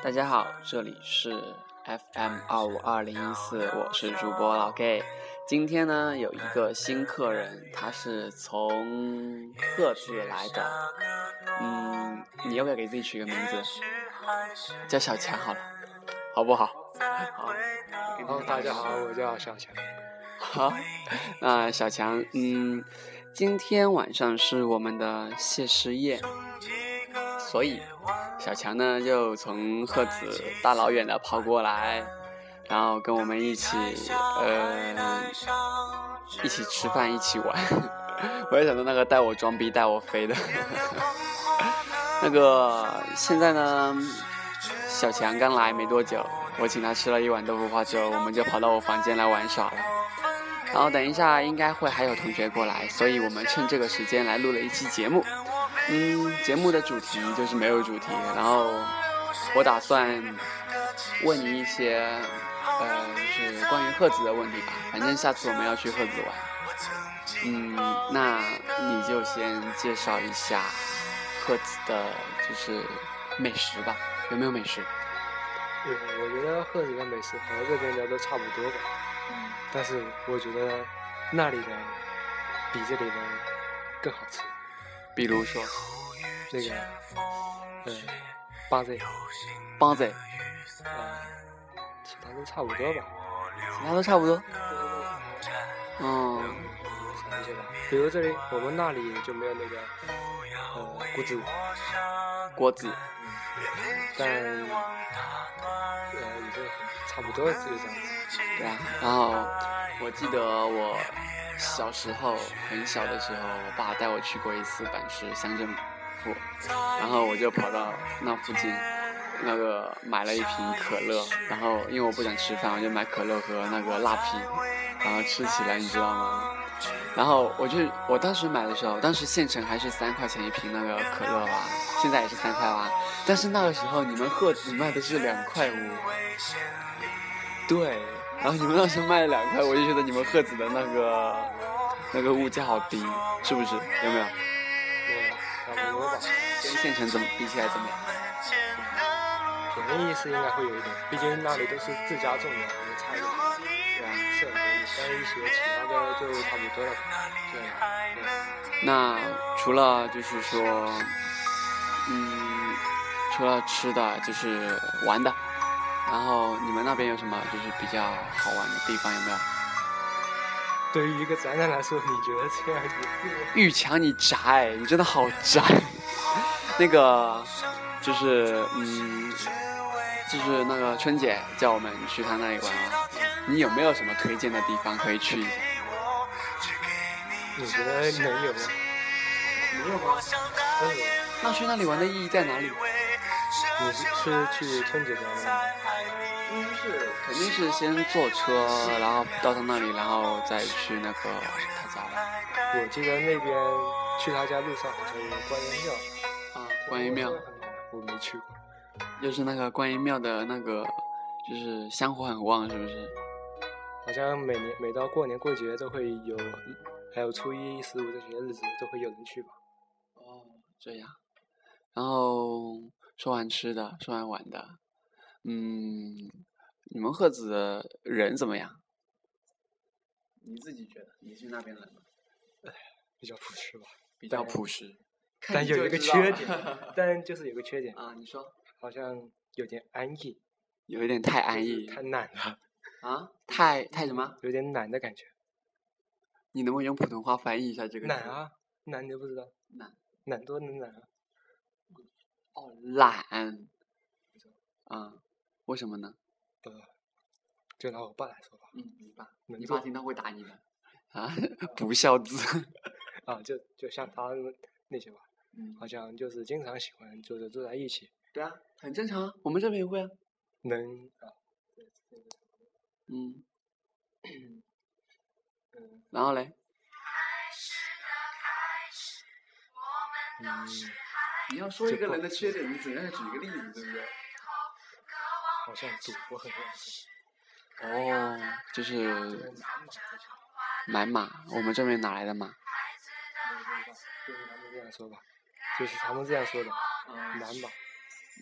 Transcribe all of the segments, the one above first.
大家好，这里是 FM 二五二零一四，我是主播老 gay。今天呢，有一个新客人，他是从鹤子来的。嗯，你要不要给自己取个名字？叫小强好了，好不好？好。好，大家好，我叫小强。好，那小强，嗯，今天晚上是我们的谢师宴，所以小强呢就从鹤子大老远的跑过来。然后跟我们一起，呃，一起吃饭，一起玩。我也想到那个带我装逼、带我飞的。那个现在呢，小强刚来没多久，我请他吃了一碗豆腐花之后，我们就跑到我房间来玩耍了。然后等一下应该会还有同学过来，所以我们趁这个时间来录了一期节目。嗯，节目的主题就是没有主题。然后我打算问你一些。呃，就是关于鹤子的问题吧。反正下次我们要去鹤子玩。嗯，那你就先介绍一下鹤子的，就是美食吧。有没有美食？我，我觉得鹤子的美食和这边的都差不多吧。嗯。但是我觉得那里的比这里的更好吃。比如说那个，呃，巴子。巴子。其他都差不多吧，其他都差不多。嗯，想一些吧，比如这里，我们那里就没有那个呃锅子。锅子。但呃也就差不多就是这样子。对啊，然后我记得我小时候很小的时候，我爸带我去过一次板市乡镇府，然后我就跑到那附近。那个买了一瓶可乐，然后因为我不想吃饭，我就买可乐和那个辣皮，然后吃起来，你知道吗？然后我就我当时买的时候，当时县城还是三块钱一瓶那个可乐吧，现在也是三块吧。但是那个时候你们鹤子卖的是两块五，对，然后你们当时候卖两块，我就觉得你们鹤子的那个那个物价好低，是不是？有没有？对，差不多吧。跟县城怎么比起来怎么样？便宜是应该会有一点，毕竟那里都是自家种的，有差一点，对吧？是，但一些其他的就差不多了，对。那除了就是说，嗯，除了吃的就是玩的，然后你们那边有什么就是比较好玩的地方有没有？对于一个宅男来说，你觉得这样子？玉强，你宅，你真的好宅。那个就是嗯。就是那个春姐叫我们去她那里玩啊，你有没有什么推荐的地方可以去一下？你觉得能有吗？没有吗？那去那里玩的意义在哪里？你是是去春节家吗？应该是，肯定是先坐车，然后到他那里，然后再去那个他家我记得那边去他家路上好像有个观音庙。啊，观音庙。我没去过。就是那个观音庙的那个，就是香火很旺，是不是？好像每年每到过年过节都会有，还有初一十五这些日子都会有人去吧。哦，这样。然后说完吃的，说完玩的，嗯，你们赫子的人怎么样？你自己觉得？你去那边人吗？哎，比较朴实吧。比较朴实。但有一个缺点，但就是有个缺点啊，你说。好像有点安逸，有一点太安逸，太懒了。啊？太太什么？有点懒的感觉。你能不能用普通话翻译一下这个？懒啊，懒你都不知道？懒，懒多能懒啊？哦，懒。啊？为什么呢？呃，就拿我爸来说吧。嗯，你爸，你爸听到会打你的。啊？不孝子。啊，就就像他那些吧。嗯好像就是经常喜欢就是住在一起。对啊，很正常啊，我们这边也会啊。能啊。嗯。然后嘞？嗯。你要说一个人的缺点，你怎样举一个例子，对不对？好像赌博很乱。哦，就是买马，我们这边哪来的马？就是他们这样说吧，就是他们这样说的，买马。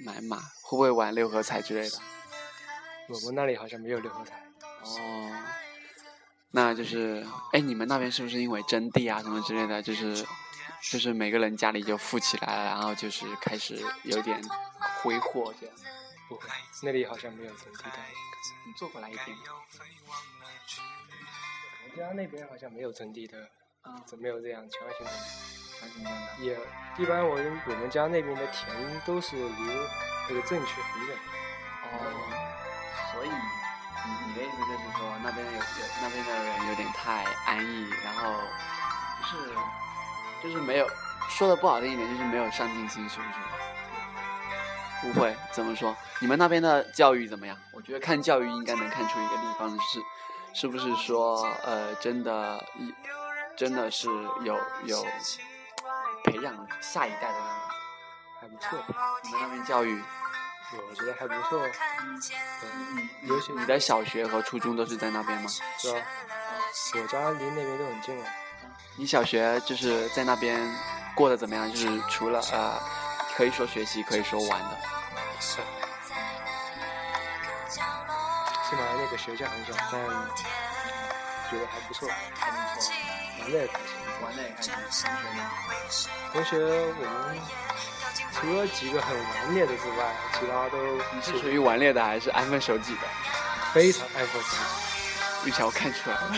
买马，会不会玩六合彩之类的？我们那里好像没有六合彩。哦，那就是，哎，你们那边是不是因为征地啊什么之类的，就是就是每个人家里就富起来了，然后就是开始有点挥霍这样？不会，那里好像没有征地的。你坐过来一点。我们家那边好像没有征地的，啊，怎么没有这样强行征地？还是这样的。也一般我们我们家那边的田都是离那个镇区很远。哦，所以你你的意思就是说，那边有有那边的人有点太安逸，然后不是就是没有说的不好听一点，就是没有上进心，是不是？不会，怎么说？你们那边的教育怎么样？我觉得看教育应该能看出一个地方是，是不是说呃，真的一真的是有有培养下一代的那种。还不错，你们那边教育，我觉得还不错。嗯，尤其你的小学和初中都是在那边吗？是啊？我家离那边都很近啊。你小学就是在那边过得怎么样？就是除了呃，可以说学习，可以说玩的。起码那个学校很小，但觉得还不错，还不错，玩的也开心。玩的也开心。同学呢？同学，我们除了几个很顽劣的之外，其他都你是属于顽劣的还是安分守己的？非常爱护自己。玉桥看出来了。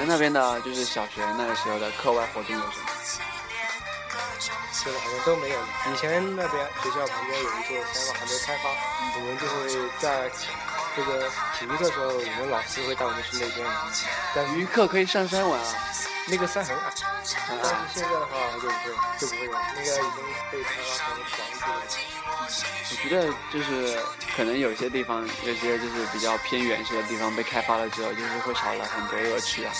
们那边的，就是小学那个时候的课外活动有什么？现在好像都没有。以前那边学校旁边有一座山，还没开发，我们就会在这个体育课的时候，我们老师会带我们去那边玩。但体育课可以上山玩啊。那个山很矮，但是。现在的话就不会，就不会了，那个已经被开发成房子了。我觉得就是可能有些地方，有些就是比较偏远些的地方被开发了之后，就是会少了很多乐趣啊。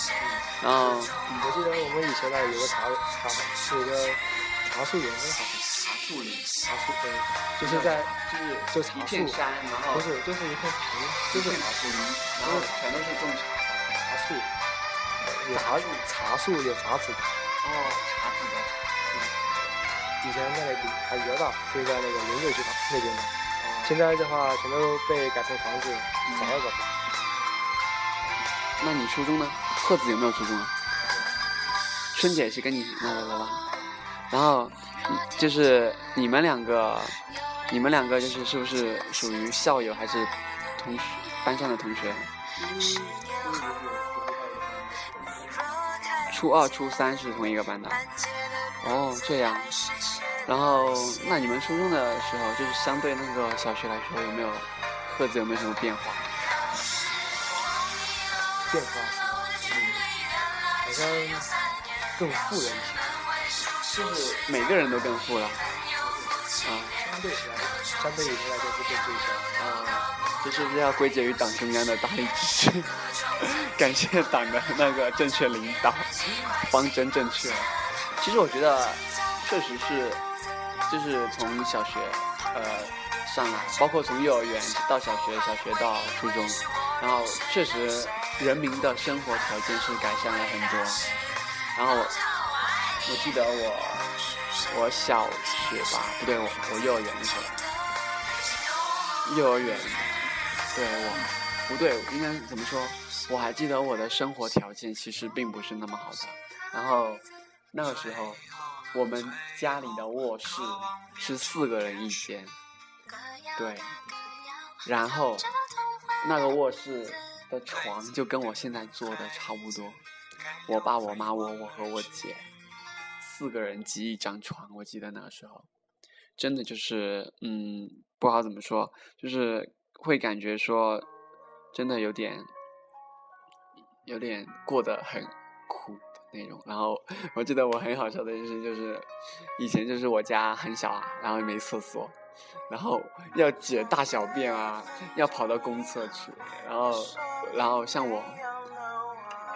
然后我记得我们以前那里有个茶茶，有个茶树园，好像茶树林，茶树林，就是在就是就茶树，一片山，然后不是就是一片平，就是茶树林，然后全都是种茶的。茶树，有茶茶树有茶籽的。哦，茶籽的。以前在那里比还比较大，是在那个龙瑞剧场那边的。哦，现在的话，全都被改成房子，找都找不到。那你初中呢？贺子有没有初中啊？春姐是跟你那个的吧？然后嗯就是你们两个，你们两个就是是不是属于校友还是同学班上的同学？初二、初三是同一个班的。哦，这样。然后，那你们初中的时候，就是相对那个小学来说，有没有贺子有没有什么变化？变化是，好像更富了一些。就是每个人都更富了。啊相对起来，相对于现在就是更富一些。啊，这是不是要归结于党中央的大力支持？感谢党的那个正确领导，方针正确。其实我觉得，确实是，就是从小学呃上来，包括从幼儿园到小学，小学到初中，然后确实人民的生活条件是改善了很多。然后我记得我我小学吧，不对，我我幼儿园的时候，幼儿园，对我不对，应该怎么说？我还记得我的生活条件其实并不是那么好的。然后那个时候，我们家里的卧室是四个人一间，对。然后那个卧室的床就跟我现在坐的差不多，我爸、我妈、我、我和我姐四个人挤一张床。我记得那个时候，真的就是嗯，不好怎么说，就是会感觉说，真的有点，有点过得很苦的那种。然后我记得我很好笑的就是，就是以前就是我家很小啊，然后没厕所，然后要解大小便啊，要跑到公厕去，然后然后像我。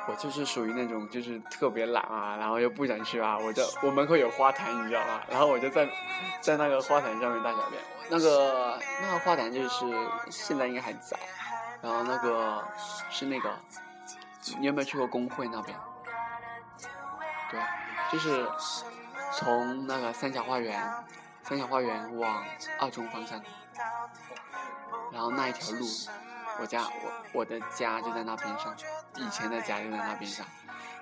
我就是属于那种就是特别懒啊，然后又不想去啊，我就我门口有花坛，你知道吗？然后我就在在那个花坛上面大小便。那个那个花坛就是现在应该还在，然后那个是那个，你有没有去过工会那边？对，就是从那个三峡花园，三峡花园往二中方向，然后那一条路，我家我我的家就在那边上，以前的家就在那边上，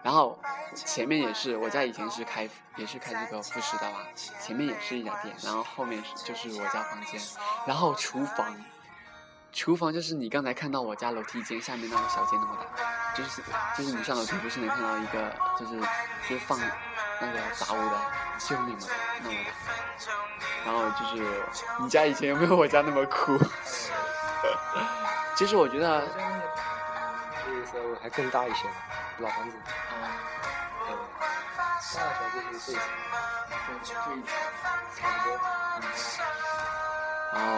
然后前面也是我家以前是开也是开这个副食的吧，前面也是一家店，然后后面就是我家房间，然后厨房。厨房就是你刚才看到我家楼梯间下面那个小间那么大，就是就是你上楼梯不是能看到一个就是就是放那个杂物的，就那么那么大。然后就是你家以前有没有我家那么酷？其实我觉得那个时候还更大一些，老房子。对，大小就是这一层，就这一层差不多。然后。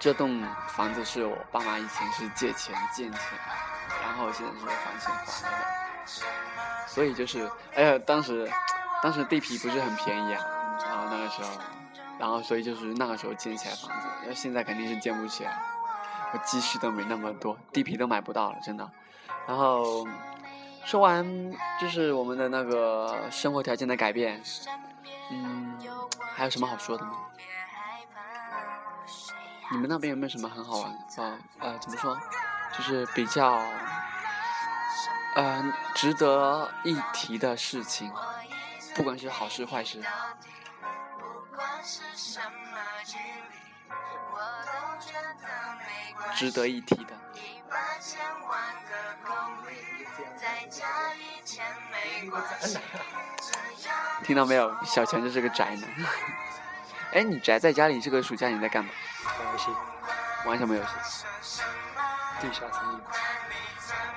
这栋房子是我爸妈以前是借钱建起来，然后现在是还钱还的，所以就是，哎呀，当时，当时地皮不是很便宜啊，然后那个时候，然后所以就是那个时候建起来房子，要现在肯定是建不起来，我积蓄都没那么多，地皮都买不到了，真的。然后说完就是我们的那个生活条件的改变，嗯，还有什么好说的吗？你们那边有没有什么很好玩啊？呃，怎么说？就是比较，嗯，值得一提的事情，不管是好事坏事，值得一提的。听到没有？小强就是个宅男。哎，你宅在家里，这个暑假你在干嘛？玩游戏，玩什么游戏？地下城堡。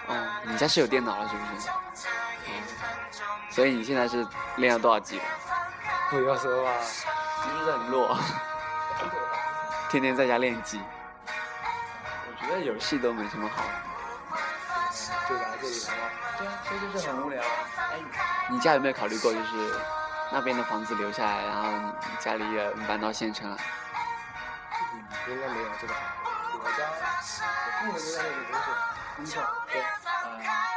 哦，你家是有电脑了是不是？嗯。所以你现在是练了多少级了？不要说吧，你是很弱。天天在家练级。我觉得游戏都没什么好。就来这里了吗？对啊，所以就是很无聊。哎，你家有没有考虑过，就是？那边的房子留下来，然后你家里也搬到县城了。嗯，应该没有这个。我家，我父母都在那里工作，工作，对，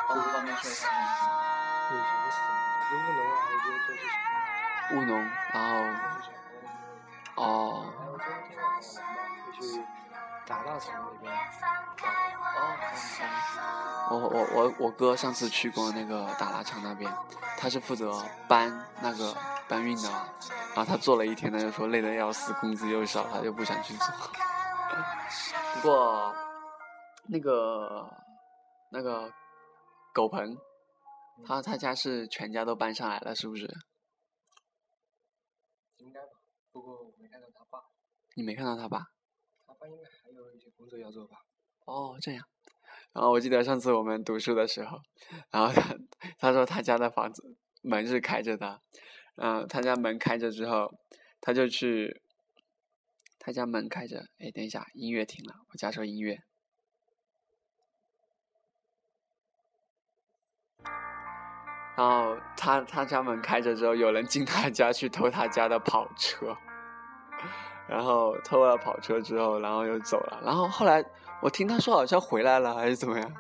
呃，不方便说一下。以前是什么？务农啊，还是做这些？务农，然后，哦。去打那边。哦，我我我我哥上次去过那个打拉场那边，他是负责搬那个搬运的，然后他做了一天，他就说累得要死，工资又少，他就不想去做。不过，那个那个狗棚，他他家是全家都搬上来了，是不是？应该吧，不过我没看到他爸。你没看到他吧？他爸应该还有一些工作要做吧。哦，这样。然后我记得上次我们读书的时候，然后他他说他家的房子门是开着的，嗯，他家门开着之后，他就去，他家门开着，哎，等一下，音乐停了，我加首音乐。然后他他家门开着之后，有人进他家去偷他家的跑车，然后偷了跑车之后，然后又走了，然后后来。我听他说好像回来了还是怎么样？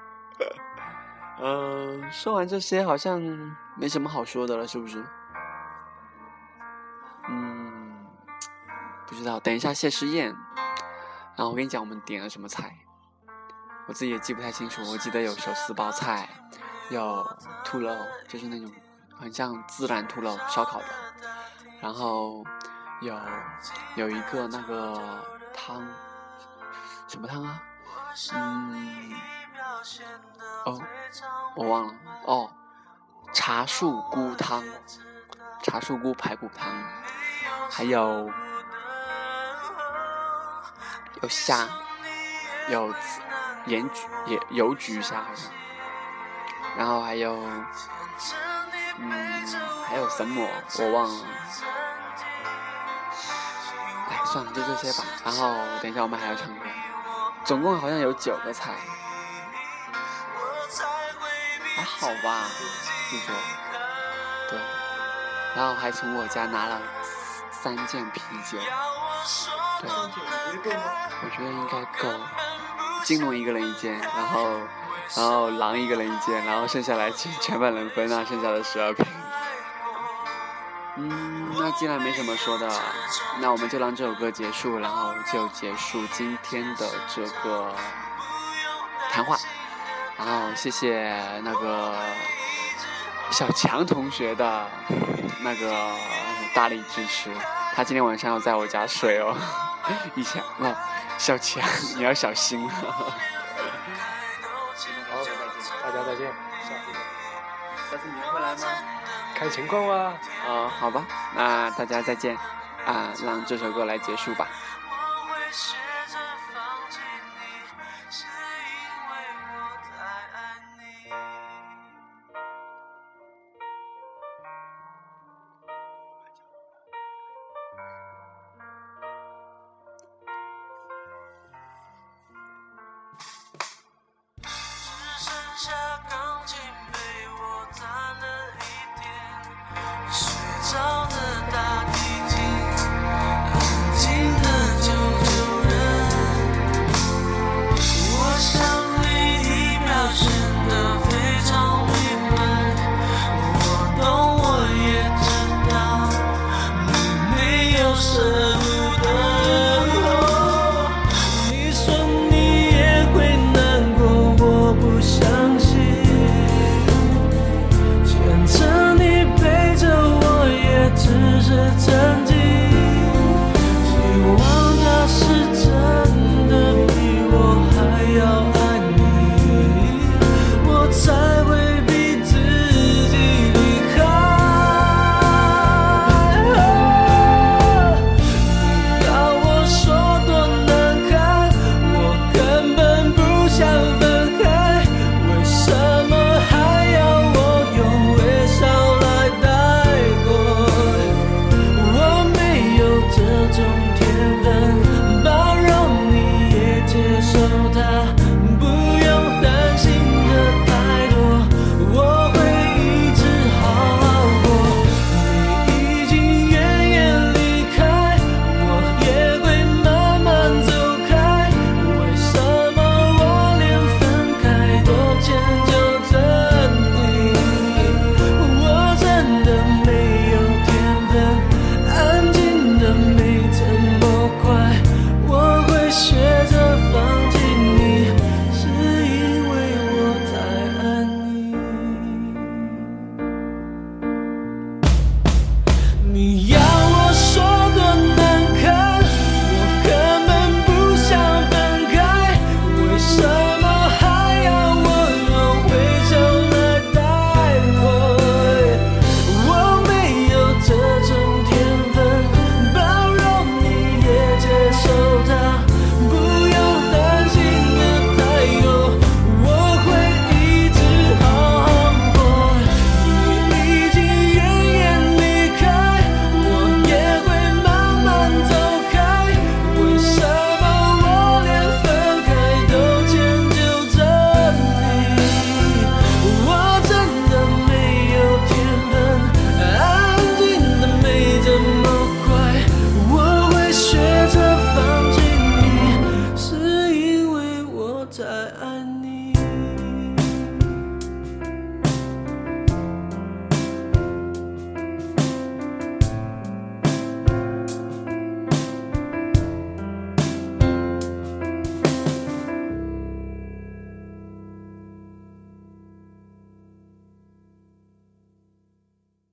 嗯，说完这些好像没什么好说的了，是不是？嗯，不知道。等一下谢师宴，然后我跟你讲我们点了什么菜，我自己也记不太清楚。我记得有手撕包菜，有兔肉，就是那种很像孜然兔肉烧烤的，然后有有一个那个汤，什么汤啊？嗯，哦，我忘了哦，茶树菇汤，茶树菇排骨汤，还有有虾，有盐焗也油焗虾好像，然后还有嗯还有什么？我忘了，算了就这些吧，然后等一下我们还要唱歌。总共好像有九个菜，还好吧，四桌，对，然后还从我家拿了三件啤酒，对，我觉得应该够，金龙一个人一件，然后，然后狼一个人一件，然后剩下来全全部人分那剩下的十二瓶，既然没什么说的，那我们就让这首歌结束，然后就结束今天的这个谈话。然后谢谢那个小强同学的那个大力支持，他今天晚上要在我家睡哦。以前那小强你要小心好，大家再见。下次你还会来吗？看情况吧。啊，好吧，那大家再见，啊，让这首歌来结束吧。